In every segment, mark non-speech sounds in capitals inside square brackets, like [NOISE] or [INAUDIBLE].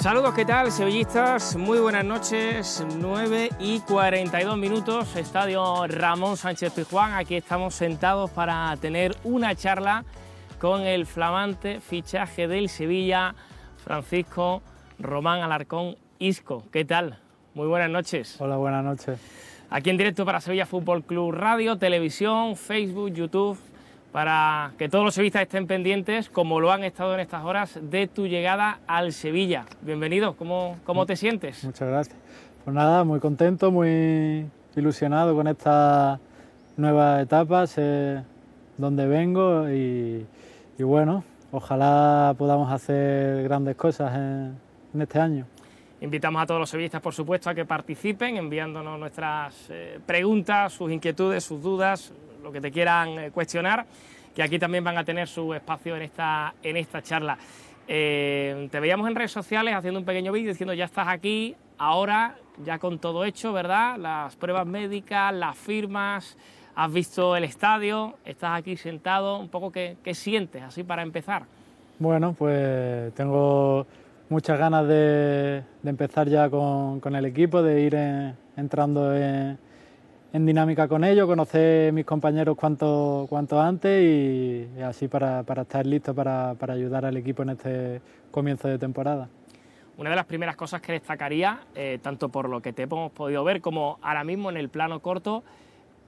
Saludos, ¿qué tal, sevillistas? Muy buenas noches, 9 y 42 minutos, Estadio Ramón Sánchez Pizjuán. Aquí estamos sentados para tener una charla con el flamante fichaje del Sevilla, Francisco Román Alarcón Isco. ¿Qué tal? Muy buenas noches. Hola, buenas noches. Aquí en directo para Sevilla Fútbol Club Radio, televisión, Facebook, YouTube, para que todos los sevillistas estén pendientes, como lo han estado en estas horas, de tu llegada al Sevilla. Bienvenido, ¿cómo, cómo te sientes? Muchas gracias. Pues nada, muy contento, muy ilusionado con esta nueva etapa, sé dónde vengo y, y bueno, ojalá podamos hacer grandes cosas en, en, este año. Invitamos a todos los sevillistas, por supuesto, a que participen enviándonos nuestras eh, preguntas, sus inquietudes, sus dudas, lo que te quieran eh, cuestionar, que aquí también van a tener su espacio en esta, en esta charla. Eh, te veíamos en redes sociales haciendo un pequeño vídeo diciendo ya estás aquí, ahora ya con todo hecho, ¿verdad? Las pruebas médicas, las firmas, has visto el estadio, estás aquí sentado, un poco qué, qué sientes así para empezar. Bueno, pues tengo muchas ganas de, de empezar ya con, con, el equipo, de ir en, entrando en, en, dinámica con ellos, conocer mis compañeros cuanto, cuanto antes y, y así para, para, estar listo para, para ayudar al equipo en este comienzo de temporada. Una de las primeras cosas que destacaría, eh, tanto por lo que te hemos podido ver como ahora mismo en el plano corto,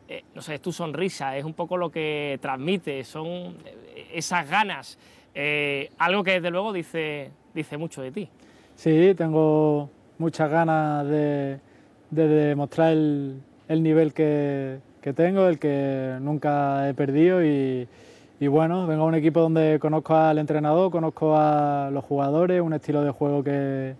eh, no sé, es tu sonrisa, es un poco lo que transmite, son eh, esas ganas, eh, algo que desde luego dice, dice mucho de ti. Sí, tengo muchas ganas de, de demostrar el, el nivel que, que, tengo, el que nunca he perdido y, bueno, vengo a un equipo donde conozco al entrenador, conozco a los jugadores, un estilo de juego que,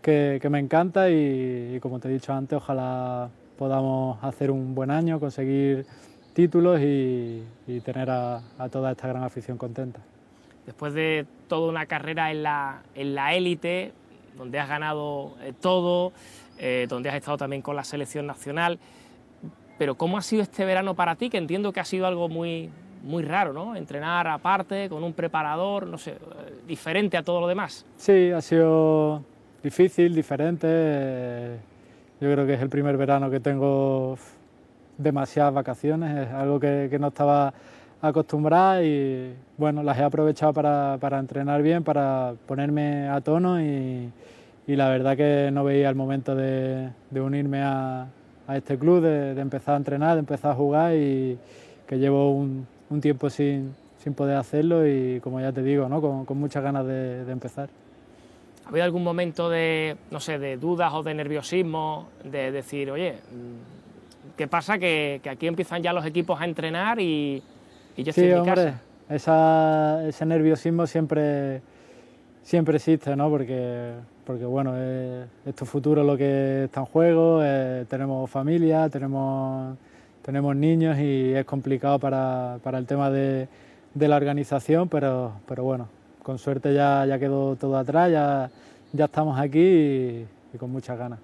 que, me encanta y, como te he dicho antes, ojalá podamos hacer un buen año, conseguir títulos y, tener a, a, toda esta gran afición contenta. Después de toda una carrera en la, en la élite, donde has ganado eh, todo, eh, donde has estado también con la selección nacional, pero ¿cómo ha sido este verano para ti? Que entiendo que ha sido algo muy, muy raro, ¿no? Entrenar aparte, con un preparador, no sé, diferente a todo lo demás. Sí, ha sido difícil, diferente. Eh, yo creo que es el primer verano que tengo demasiadas vacaciones, es algo que, que no estaba acostumbrada y bueno, las he aprovechado para, para, entrenar bien, para ponerme a tono y, y, la verdad que no veía el momento de, de unirme a, a, este club, de, de, empezar a entrenar, de empezar a jugar y que llevo un, un tiempo sin, sin, poder hacerlo y como ya te digo, ¿no? con, con muchas ganas de, de empezar. ¿Ha habido algún momento de, no sé, de dudas o de nerviosismo, de decir, oye, ¿qué pasa? Que, que aquí empiezan ya los equipos a entrenar y, y yo estoy sí, en mi hombre, casa. Esa, ese nerviosismo siempre, siempre existe, ¿no? Porque, porque bueno, es, es, tu futuro lo que está en juego, eh, tenemos familia, tenemos, tenemos niños y es complicado para, para el tema de, de la organización, pero, pero bueno, con suerte ya, ya quedó todo atrás, ya, ya estamos aquí y, y, con muchas ganas.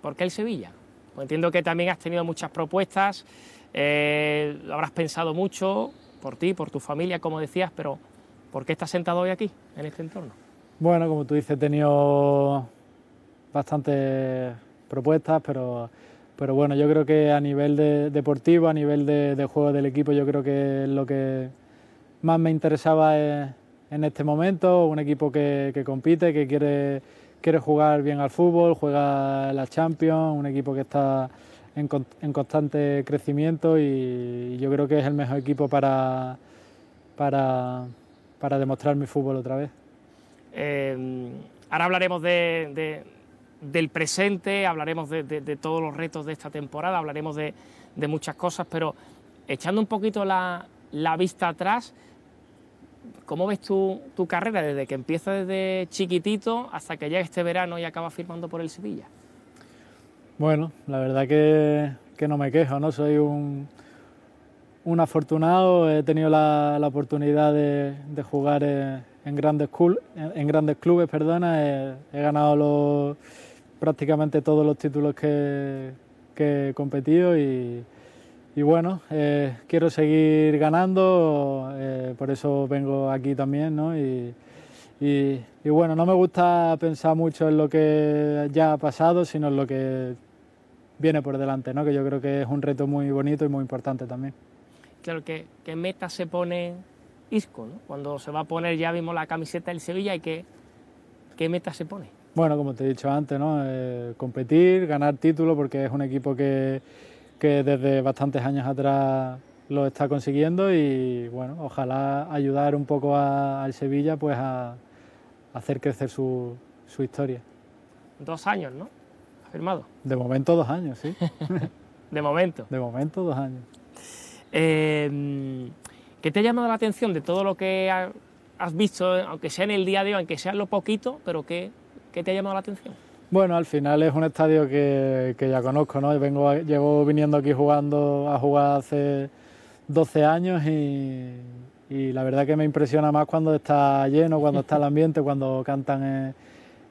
¿Por qué el Sevilla? Pues entiendo que también has tenido muchas propuestas, eh, lo habrás pensado mucho por ti, por tu familia, como decías, pero ¿por qué estás sentado hoy aquí, en este entorno? Bueno, como tú dices, he tenido bastantes propuestas, pero, pero bueno, yo creo que a nivel de, deportivo, a nivel de, juego del equipo, yo creo que lo que más me interesaba es, en este momento, un equipo que, que compite, que quiere, quiere jugar bien al fútbol, juega la Champions, un equipo que está en, en, constante crecimiento y, yo creo que es el mejor equipo para, para, para demostrar mi fútbol otra vez. Eh, ahora hablaremos de, de, del presente, hablaremos de, todos los retos de esta temporada, hablaremos de, muchas cosas, pero echando un poquito la, vista atrás, ¿cómo ves tu, carrera desde que empieza desde chiquitito hasta que llega este verano y acaba firmando por el Sevilla? Bueno, la verdad que, que no me quejo, ¿no? Soy un, un afortunado, he tenido la, oportunidad de, de jugar en, en, grandes cool, en, grandes clubes, perdona, he, ganado los, prácticamente todos los títulos que, he competido y, y bueno, eh, quiero seguir ganando, eh, por eso vengo aquí también, ¿no? Y, bueno, no me gusta pensar mucho en lo que ya ha pasado, sino en lo que viene por delante, ¿no? que yo creo que es un reto muy bonito y muy importante también. Claro, ¿qué, qué meta se pone Isco? ¿no? Cuando se va a poner, ya vimos la camiseta del Sevilla, ¿y qué, qué meta se pone? Bueno, como te he dicho antes, ¿no? Eh, competir, ganar títulos, porque es un equipo que, que desde bastantes años atrás lo está consiguiendo y bueno, ojalá ayudar un poco al Sevilla pues a, hacer crecer su, su, historia. Dos años, ¿no? ¿Ha firmado? De momento dos años, sí. [LAUGHS] de momento. De momento dos años. Eh, ¿Qué te ha llamado la atención de todo lo que has visto, aunque sea en el día de hoy, aunque sea lo poquito, pero qué, qué te ha llamado la atención? Bueno, al final es un estadio que, que ya conozco, ¿no? Vengo, llevo viniendo aquí jugando a jugar hace 12 años y, la verdad que me impresiona más cuando está lleno, cuando está el ambiente, cuando cantan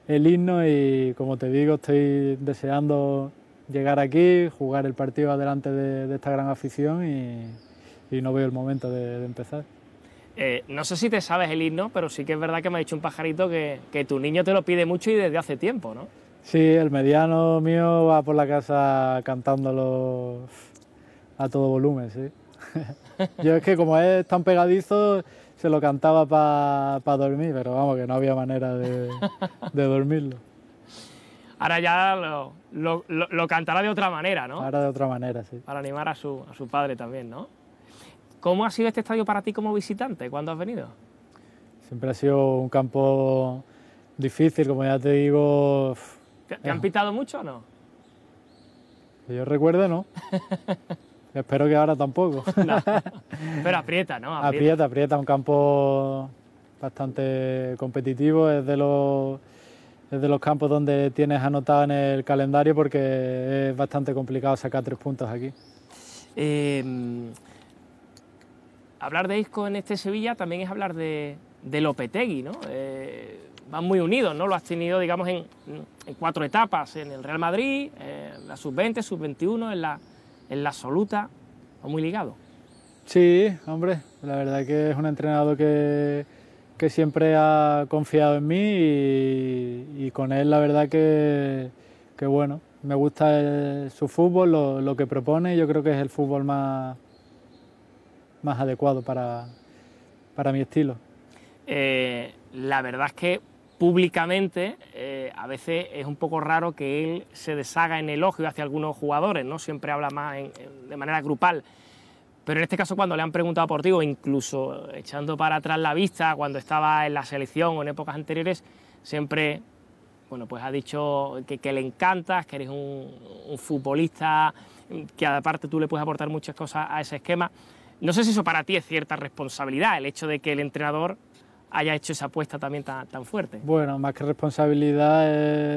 el, himno y como te digo, estoy deseando llegar aquí, jugar el partido adelante de, esta gran afición y, no veo el momento de, empezar. Eh, no sé si te sabes el himno, pero sí que es verdad que me ha dicho un pajarito que, que tu niño te lo pide mucho y desde hace tiempo, ¿no? Sí, el mediano mío va por la casa cantándolo a todo volumen, sí. [LAUGHS] Yo es que como es tan pegadizo, se lo cantaba para dormir, pero vamos, que no había manera de, dormirlo. Ahora ya lo, cantará de otra manera, ¿no? Ahora de otra manera, sí. Para animar a su, a su padre también, ¿no? ¿Cómo ha sido este estadio para ti como visitante cuando has venido? Siempre ha sido un campo difícil, como ya te digo. ¿Te, han pitado mucho o no? Que yo recuerdo, no. [LAUGHS] Espero que ahora tampoco. [LAUGHS] Pero aprieta, ¿no? Aprieta. aprieta, un campo bastante competitivo, es de los de los campos donde tienes anotado en el calendario porque es bastante complicado sacar tres puntos aquí. Em, hablar de Isco en este Sevilla también es hablar de, de Lopetegui, ¿no? Eh, van muy unidos, ¿no? Lo has tenido, digamos, en, cuatro etapas, en el Real Madrid, en la sub-20, sub-21, en la, en la absoluta, muy ligado. Sí, hombre, la verdad que es un entrenador que, que siempre ha confiado en mí y, con él la verdad que, que bueno, me gusta su fútbol, lo, que propone, yo creo que es el fútbol más, más adecuado para, para mi estilo. Eh, la verdad es que públicamente eh, a veces es un poco raro que él se deshaga en elogio hacia algunos jugadores, ¿no? Siempre habla más de manera grupal. Pero en este caso cuando le han preguntado por ti o incluso echando para atrás la vista cuando estaba en la selección o en épocas anteriores, siempre bueno, pues ha dicho que, le encantas, que eres un, un, futbolista, que aparte tú le puedes aportar muchas cosas a ese esquema. No sé si eso para ti es cierta responsabilidad, el hecho de que el entrenador haya hecho esa apuesta también tan, fuerte. Bueno, más que responsabilidad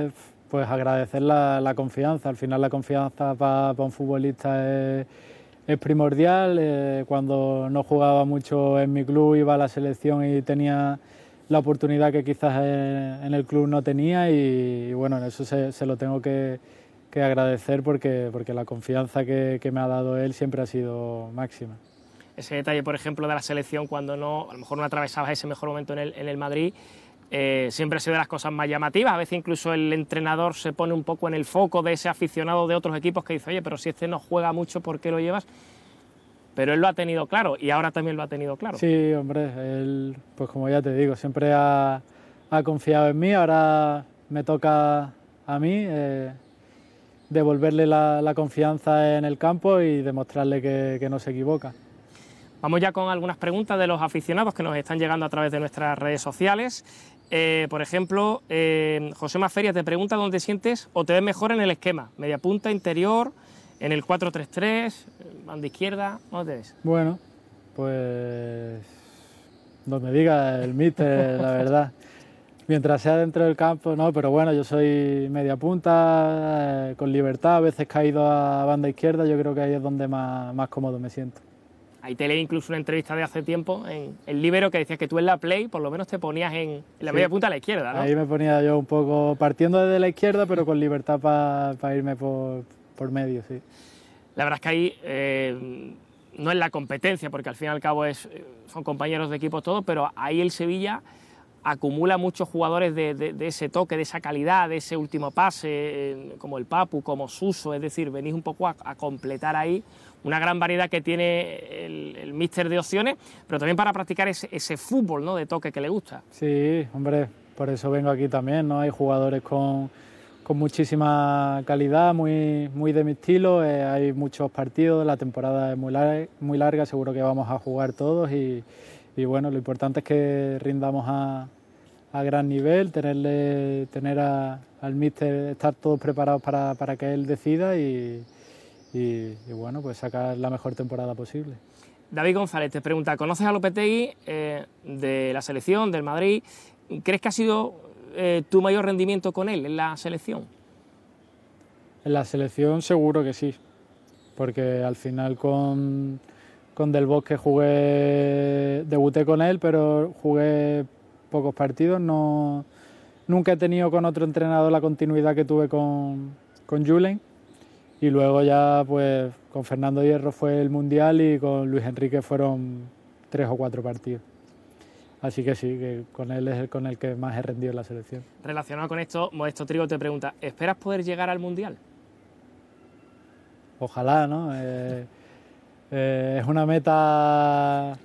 es pues agradecer la, confianza. Al final la confianza para un futbolista es, primordial. Eh, cuando no jugaba mucho en mi club iba a la selección y tenía la oportunidad que quizás en, el club no tenía y, bueno, en eso se, lo tengo que, agradecer porque, porque la confianza que me ha dado él siempre ha sido máxima ese detalle, por ejemplo, de la selección cuando no, a lo mejor no atravesabas ese mejor momento en el, Madrid, eh, siempre ha sido las cosas más llamativas. A veces incluso el entrenador se pone un poco en el foco de ese aficionado de otros equipos que dice, oye, pero si este no juega mucho, ¿por qué lo llevas? Pero él lo ha tenido claro y ahora también lo ha tenido claro. Sí, hombre, él, pues como ya te digo, siempre ha, ha confiado en mí, ahora me toca a mí eh, devolverle la, confianza en el campo y demostrarle que no se equivoca. Vamos ya con algunas preguntas de los aficionados que nos están llegando a través de nuestras redes sociales. Eh, por ejemplo, eh, José Maferia te pregunta dónde sientes o te ves mejor en el esquema, media punta, interior, en el 4-3-3, banda izquierda, ¿dónde te ves? Bueno, pues donde diga el míster, la verdad. Mientras sea dentro del campo, no, pero bueno, yo soy media punta, eh, con libertad, a veces caído a banda izquierda, yo creo que ahí es donde más, más cómodo me siento. Ahí te leí incluso una entrevista de hace tiempo en el Libero que decías que tú en la Play por lo menos te ponías en, la media punta a la izquierda, ¿no? Ahí me ponía yo un poco partiendo desde la izquierda, pero con libertad para irme por, medio, sí. La verdad es que ahí eh, no es la competencia, porque al fin y al cabo es, son compañeros de equipo todos, pero ahí el Sevilla acumula muchos jugadores de, ese toque, de esa calidad, de ese último pase, eh, como el Papu, como Suso, es decir, venís un poco a, completar ahí una gran variedad que tiene el, míster de opciones, pero también para practicar ese, fútbol ¿no? de toque que le gusta. Sí, hombre, por eso vengo aquí también, ¿no? Hay jugadores con, muchísima calidad, muy, muy de mi estilo, eh, hay muchos partidos, la temporada es muy larga, muy larga, seguro que vamos a jugar todos y y bueno, lo importante es que rindamos a, gran nivel, tenerle, tener al míster, estar todos preparados para, que él decida y, bueno, pues sacar la mejor temporada posible. David González te pregunta, ¿conoces a Lopetegui eh, de la selección, del Madrid? ¿Crees que ha sido eh, tu mayor rendimiento con él en la selección? En la selección seguro que sí, porque al final con con Del Bosque jugué, debuté con él, pero jugué pocos partidos. No, nunca he tenido con otro entrenador la continuidad que tuve con, con Julen. Y luego ya pues con Fernando Hierro fue el Mundial y con Luis Enrique fueron tres o cuatro partidos. Así que sí, que con él es el con el que más he rendido en la selección. Relacionado con esto, Modesto Trigo te pregunta, ¿esperas poder llegar al Mundial? Ojalá, ¿no? Eh, eh, es una meta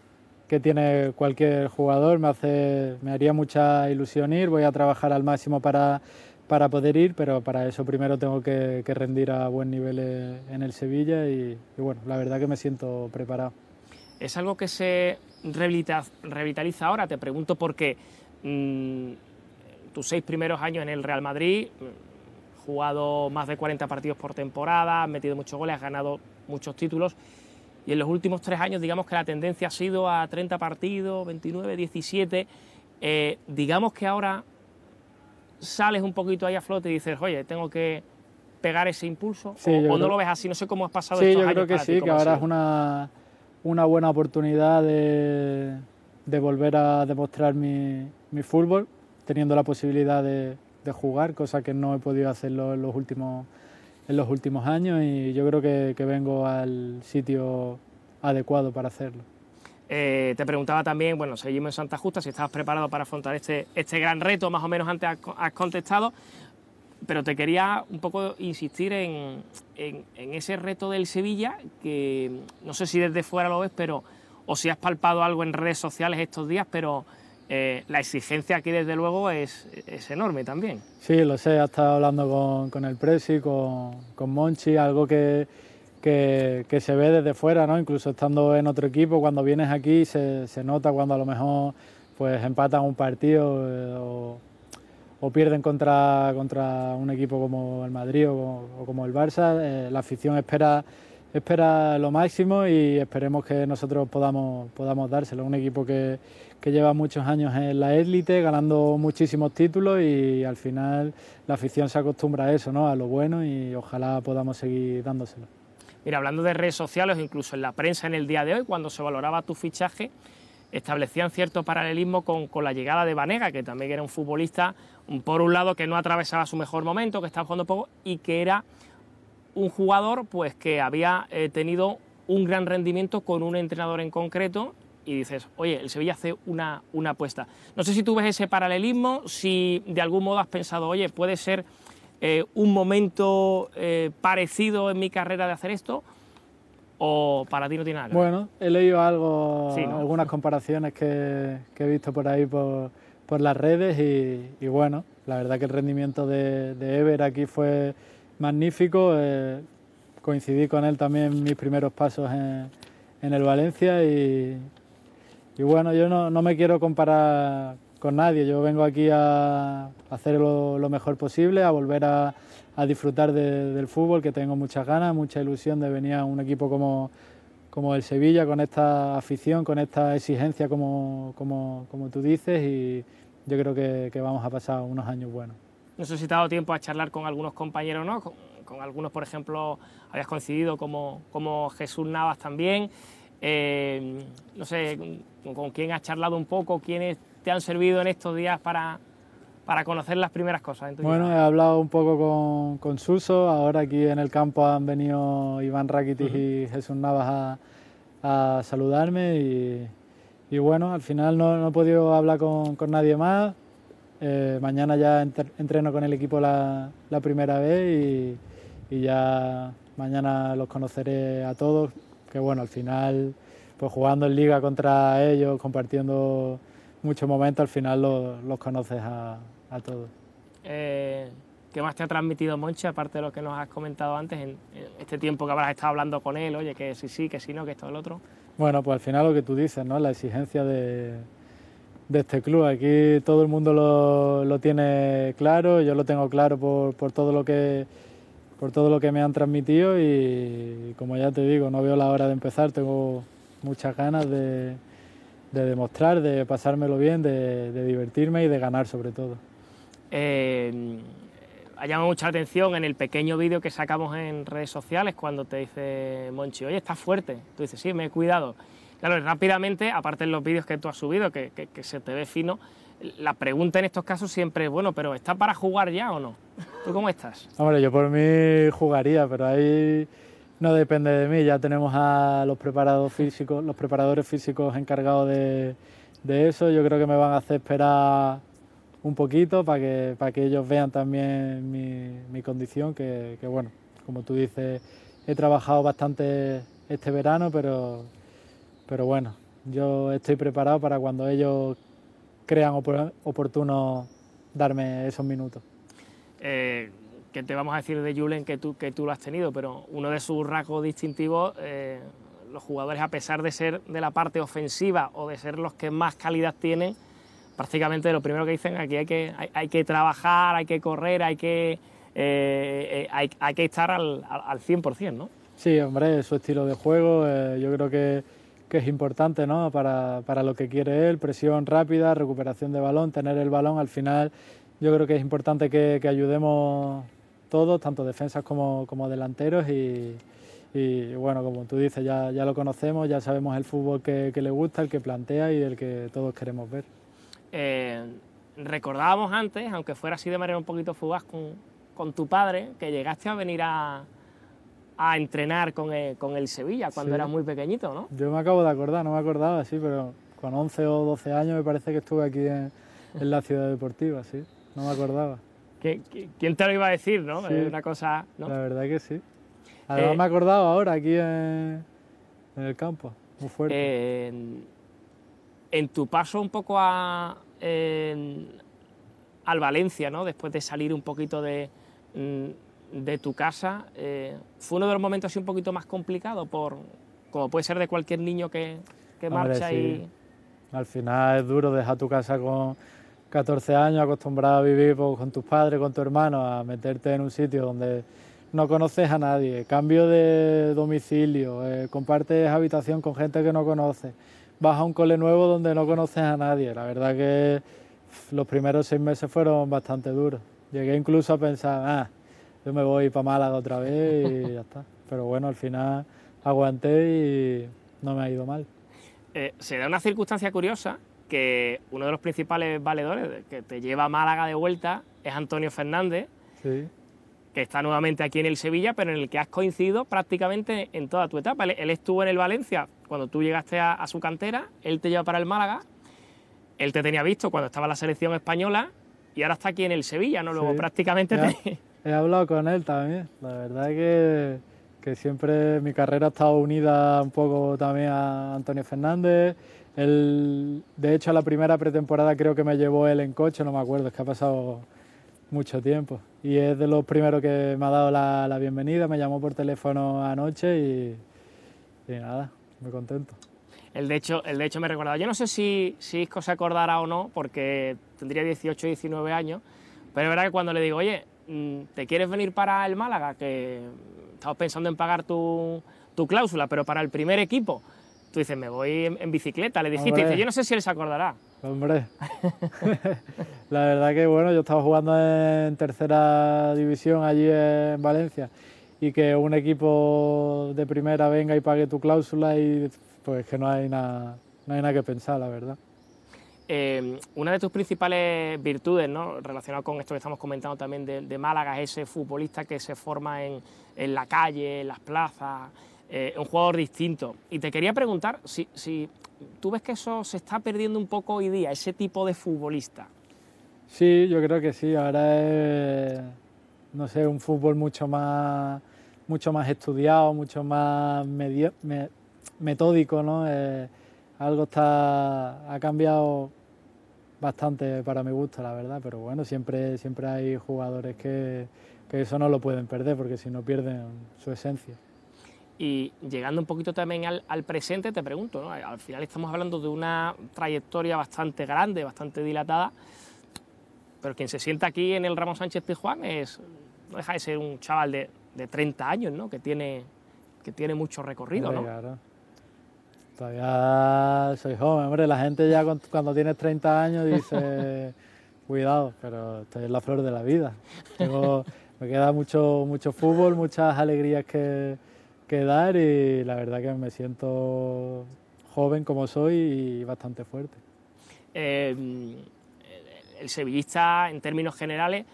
que tiene cualquier jugador, me, hace, me haría mucha ilusión ir, voy a trabajar al máximo para, para poder ir, pero para eso primero tengo que, rendir a buen nivel en el Sevilla y, bueno, la verdad que me siento preparado. ¿Es algo que se revitaliza ahora? Te pregunto porque mm, tus seis primeros años en el Real Madrid, mm, jugado más de 40 partidos por temporada, has metido muchos goles, has ganado muchos títulos y en los últimos tres años digamos que la tendencia ha sido a 30 partidos, 29, 17. Eh, digamos que ahora sales un poquito ahí a flote y dices, oye, tengo que pegar ese impulso, o, no lo ves así, no sé cómo has pasado sí, estos yo creo que sí, que ahora es una, una buena oportunidad de, de volver a demostrar mi, mi, fútbol, teniendo la posibilidad de, de, jugar, cosa que no he podido hacerlo en los últimos en los últimos años y yo creo que, vengo al sitio adecuado para hacerlo. Eh, te preguntaba también, bueno, seguimos en Santa Justa, si estabas preparado para afrontar este, este gran reto, más o menos antes has, contestado, pero te quería un poco insistir en, ese reto del Sevilla, que no sé si desde fuera lo ves, pero o si has palpado algo en redes sociales estos días, pero eh, la exigencia aquí desde luego es, enorme también. Sí, lo sé, he estado hablando con, el Presi, con, con, Monchi, algo que, que, se ve desde fuera, ¿no? incluso estando en otro equipo, cuando vienes aquí se, se nota cuando a lo mejor pues empatan un partido eh, o, pierden contra, contra un equipo como el Madrid o, como el Barça, eh, la afición espera espera lo máximo y esperemos que nosotros podamos, podamos dárselo. Un equipo que, que lleva muchos años en la élite, ganando muchísimos títulos y al final la afición se acostumbra a eso, ¿no? a lo bueno y ojalá podamos seguir dándoselo. Mira, hablando de redes sociales, incluso en la prensa en el día de hoy, cuando se valoraba tu fichaje, establecían cierto paralelismo con, con, la llegada de Vanega, que también era un futbolista, por un lado, que no atravesaba su mejor momento, que estaba jugando poco, y que era un jugador pues, que había eh, tenido un gran rendimiento con un entrenador en concreto y dices, oye, el Sevilla hace una, una apuesta. No sé si tú ves ese paralelismo, si de algún modo has pensado, oye, puede ser eh, un momento eh, parecido en mi carrera de hacer esto, o para ti no tiene nada. Bueno, he leído algo, algunas comparaciones que, he visto por ahí por, las redes y, bueno, la verdad que el rendimiento de, de Ever aquí fue magnífico. Eh, coincidí con él también en mis primeros pasos en, el Valencia y, bueno, yo no, no, me quiero comparar con nadie, yo vengo aquí a hacer lo, mejor posible, a volver a, disfrutar del fútbol, que tengo muchas ganas, mucha ilusión de venir a un equipo como, como el Sevilla, con esta afición, con esta exigencia como, como, como tú dices y yo creo que vamos a pasar unos años buenos. No sé si te ha dado tiempo a charlar con algunos compañeros, ¿no? Con, algunos, por ejemplo, habías coincidido como, como Jesús Navas también. Eh, no sé con, quién has charlado un poco, quiénes te han servido en estos días para, para conocer las primeras cosas. bueno, he hablado un poco con, con, Suso, ahora aquí en el campo han venido Iván Rakitic y Jesús Navas a, a saludarme y, y bueno, al final no, no he podido hablar con, con nadie más. Eh, mañana ya entreno con el equipo la, la primera vez y, y, ya mañana los conoceré a todos. Que bueno, al final, pues jugando en liga contra ellos, compartiendo muchos momentos, al final los, los conoces a, a todos. Eh, ¿Qué más te ha transmitido Monchi, aparte de lo que nos has comentado antes, en, en este tiempo que habrás estado hablando con él, oye, que sí, sí, que sí, no, que esto, el otro? Bueno, pues al final lo que tú dices, ¿no? La exigencia de, de este club. Aquí todo el mundo lo, lo, tiene claro, yo lo tengo claro por, por, todo lo que, por todo lo que me han transmitido y como ya te digo, no veo la hora de empezar, tengo muchas ganas de, de demostrar, de pasármelo bien, de, divertirme y de ganar sobre todo. Eh, ha llamado mucha atención en el pequeño vídeo que sacamos en redes sociales cuando te dice Monchi, oye, estás fuerte. Tú dices, sí, me he cuidado. Claro, rápidamente, aparte en los vídeos que tú has subido, que, se te ve fino, la pregunta en estos casos siempre es, bueno, pero ¿está para jugar ya o no? ¿Tú cómo estás? Hombre, yo por mí jugaría, pero ahí no depende de mí. Ya tenemos a los preparados físicos, los preparadores físicos encargados de, eso. Yo creo que me van a hacer esperar un poquito para que, para que ellos vean también mi, condición, que bueno, como tú dices, he trabajado bastante este verano, pero pero bueno, yo estoy preparado para cuando ellos crean op oportuno darme esos minutos. Eh, ¿Qué te vamos a decir de Julen que tú, que tú lo has tenido? Pero uno de sus rasgos distintivos, eh, los jugadores, a pesar de ser de la parte ofensiva o de ser los que más calidad tienen, prácticamente lo primero que dicen aquí hay que, hay, hay que trabajar, hay que correr, hay que, eh, eh hay, hay, que estar al, al 100%, ¿no? Sí, hombre, su estilo de juego, eh, yo creo que que es importante ¿no? para, para, lo que quiere él, presión rápida, recuperación de balón, tener el balón, al final yo creo que es importante que, que ayudemos todos, tanto defensas como, como delanteros y, y, bueno, como tú dices, ya, ya lo conocemos, ya sabemos el fútbol que, que, le gusta, el que plantea y el que todos queremos ver. Eh, recordábamos antes, aunque fuera así de manera un poquito fugaz, con, con tu padre, que llegaste a venir a, a entrenar con el, con el Sevilla cuando sí. eras muy pequeñito, ¿no? Yo me acabo de acordar, no me acordaba, sí, pero con 11 o 12 años me parece que estuve aquí en, en la ciudad deportiva, sí, no me acordaba. ¿Quién te lo iba a decir, no? Sí, es una cosa, ¿no? La verdad que sí. Además eh, me he acordado ahora aquí en, en el campo, muy fuerte. Eh, en, en, tu paso un poco a, en, al Valencia, ¿no? Después de salir un poquito de mm, de tu casa eh, fue uno de los momentos así un poquito más complicados, por, como puede ser de cualquier niño que, que marcha sí. y... Al final es duro dejar tu casa con 14 años, acostumbrado a vivir pues, con tus padres, con tu hermano, a meterte en un sitio donde no conoces a nadie, cambio de domicilio, eh, compartes habitación con gente que no conoces, vas a un cole nuevo donde no conoces a nadie. La verdad que los primeros seis meses fueron bastante duros. Llegué incluso a pensar, ah, yo me voy para Málaga otra vez y ya está. Pero bueno, al final aguanté y no me ha ido mal. Eh, se da una circunstancia curiosa que uno de los principales valedores que te lleva a Málaga de vuelta es Antonio Fernández, sí. que está nuevamente aquí en el Sevilla, pero en el que has coincidido prácticamente en toda tu etapa. Él, él estuvo en el Valencia cuando tú llegaste a, a, su cantera, él te lleva para el Málaga, él te tenía visto cuando estaba en la selección española y ahora está aquí en el Sevilla, ¿no? Luego sí. prácticamente te, He hablado con él también. La verdad que, que siempre mi carrera ha estado unida un poco también a Antonio Fernández. Él, de hecho, a la primera pretemporada creo que me llevó él en coche, no me acuerdo, es que ha pasado mucho tiempo. Y es de los primeros que me ha dado la, la bienvenida, me llamó por teléfono anoche y, y, nada, muy contento. Él de hecho, él de hecho me recordaba, yo no sé si, si Isco se acordará o no, porque tendría 18 19 años, pero es verdad que cuando le digo, oye, ¿te quieres venir para el Málaga? Que estamos pensando en pagar tu, tu cláusula, pero para el primer equipo. Tú dices, me voy en, en bicicleta, le dijiste, dice, yo no sé si él se acordará. Hombre, [LAUGHS] [LAUGHS] la verdad que bueno, yo estaba jugando en tercera división allí en Valencia y que un equipo de primera venga y pague tu cláusula y pues que no hay nada, no hay nada que pensar, la verdad. Eh, una de tus principales virtudes, ¿no? relacionado con esto que estamos comentando también de, Málaga, es ese futbolista que se forma en, la calle, en las plazas. eh, un jugador distinto. Y te quería preguntar si, si tú ves que eso se está perdiendo un poco hoy día, ese tipo de futbolista. Sí, yo creo que sí. Ahora es, no sé, un fútbol mucho más, mucho más estudiado, mucho más metódico, ¿no? Eh, algo está, ha cambiado bastante para mi gusto, la verdad, pero bueno, siempre, siempre hay jugadores que, que eso no lo pueden perder, porque si no pierden su esencia. Y llegando un poquito también al, presente, te pregunto, ¿no? al final estamos hablando de una trayectoria bastante grande, bastante dilatada, pero quien se sienta aquí en el Ramón Sánchez Pizjuán es, no deja de ser un chaval de, de 30 años, ¿no? que, tiene, que tiene mucho recorrido. ¿no? Claro. Todavía soy joven, hombre, la gente ya cuando tienes 30 años dice, [LAUGHS] cuidado, pero estoy en la flor de la vida. me queda mucho, mucho fútbol, muchas alegrías que que dar y la verdad que me siento joven como soy y bastante fuerte. Em, el sevillista, en términos generales,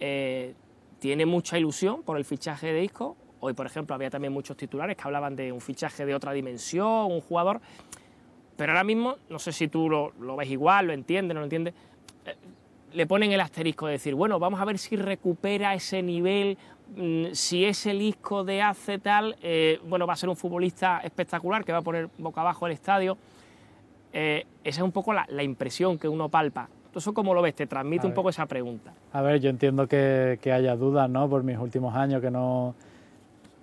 eh, tiene mucha ilusión por el fichaje de Isco. Hoy, por ejemplo, había también muchos titulares que hablaban de un fichaje de otra dimensión, un jugador. Pero ahora mismo, no sé si tú lo, ves igual, lo entiendes, no lo entiendes, eh, le ponen el asterisco de decir, bueno, vamos a ver si recupera ese nivel, mm, si es el Isco de hace tal, eh, bueno, va a ser un futbolista espectacular que va a poner boca abajo el estadio. Eh, esa es un poco la, impresión que uno palpa. ¿Eso cómo lo ves? Te transmite un poco esa pregunta. A ver, yo entiendo que, haya dudas, ¿no? Por mis últimos años que no,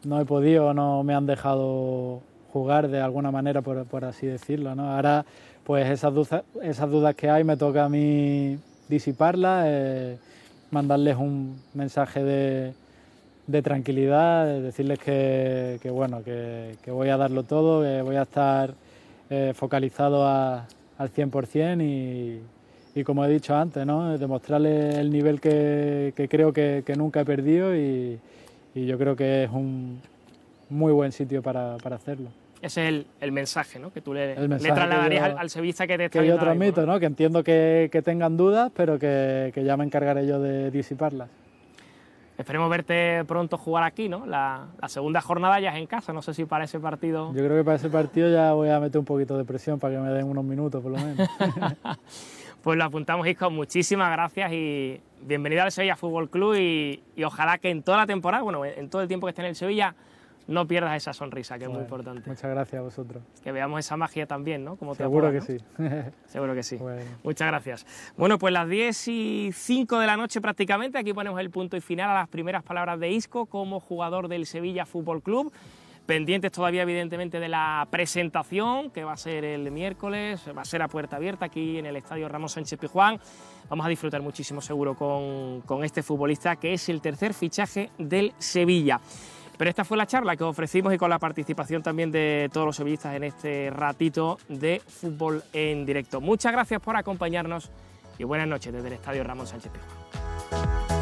no he podido, no me han dejado jugar de alguna manera, por, así decirlo, ¿no? Ahora, pues esas dudas, esas dudas que hay me toca a mí disiparla, eh, mandarles un mensaje de, tranquilidad, decirles que, bueno, que, voy a darlo todo, que voy a estar eh, focalizado al 100% y, y, como he dicho antes, ¿no? demostrarles el nivel que, creo que, nunca he perdido y, y, yo creo que es un muy buen sitio para, para hacerlo. Ese es el, mensaje ¿no? que tú le, le trasladarías al, al, sevillista que te está Que yo transmito, ¿no? que entiendo que, tengan dudas, pero que, ya me encargaré yo de disiparlas. Esperemos verte pronto jugar aquí, ¿no? La, segunda jornada ya es en casa, no sé si para ese partido... Yo creo que para ese partido ya voy a meter un poquito de presión para que me den unos minutos, por lo menos. [LAUGHS] pues lo apuntamos, Isco, muchísimas gracias y bienvenido al Sevilla Fútbol Club y, y ojalá que en toda la temporada, bueno, en todo el tiempo que esté en el Sevilla no pierdas esa sonrisa, que es muy importante. Muchas gracias a vosotros. Que veamos esa magia también, ¿no? Como [LAUGHS] Seguro que sí. Seguro que sí. Muchas gracias. Bueno, pues las 10 y 5 de la noche prácticamente, aquí ponemos el punto y final a las primeras palabras de Isco como jugador del Sevilla Fútbol Club. Pendientes todavía, evidentemente, de la presentación, que va a ser el miércoles, va a ser a puerta abierta aquí en el Estadio Ramos Sánchez Pijuán. Vamos a disfrutar muchísimo seguro con, con este futbolista, que es el tercer fichaje del Sevilla. Pero esta fue la charla que ofrecimos y con la participación también de todos los sevillistas en este ratito de fútbol en directo. Muchas gracias por acompañarnos y buenas noches desde el Estadio Ramón Sánchez Pizjuán.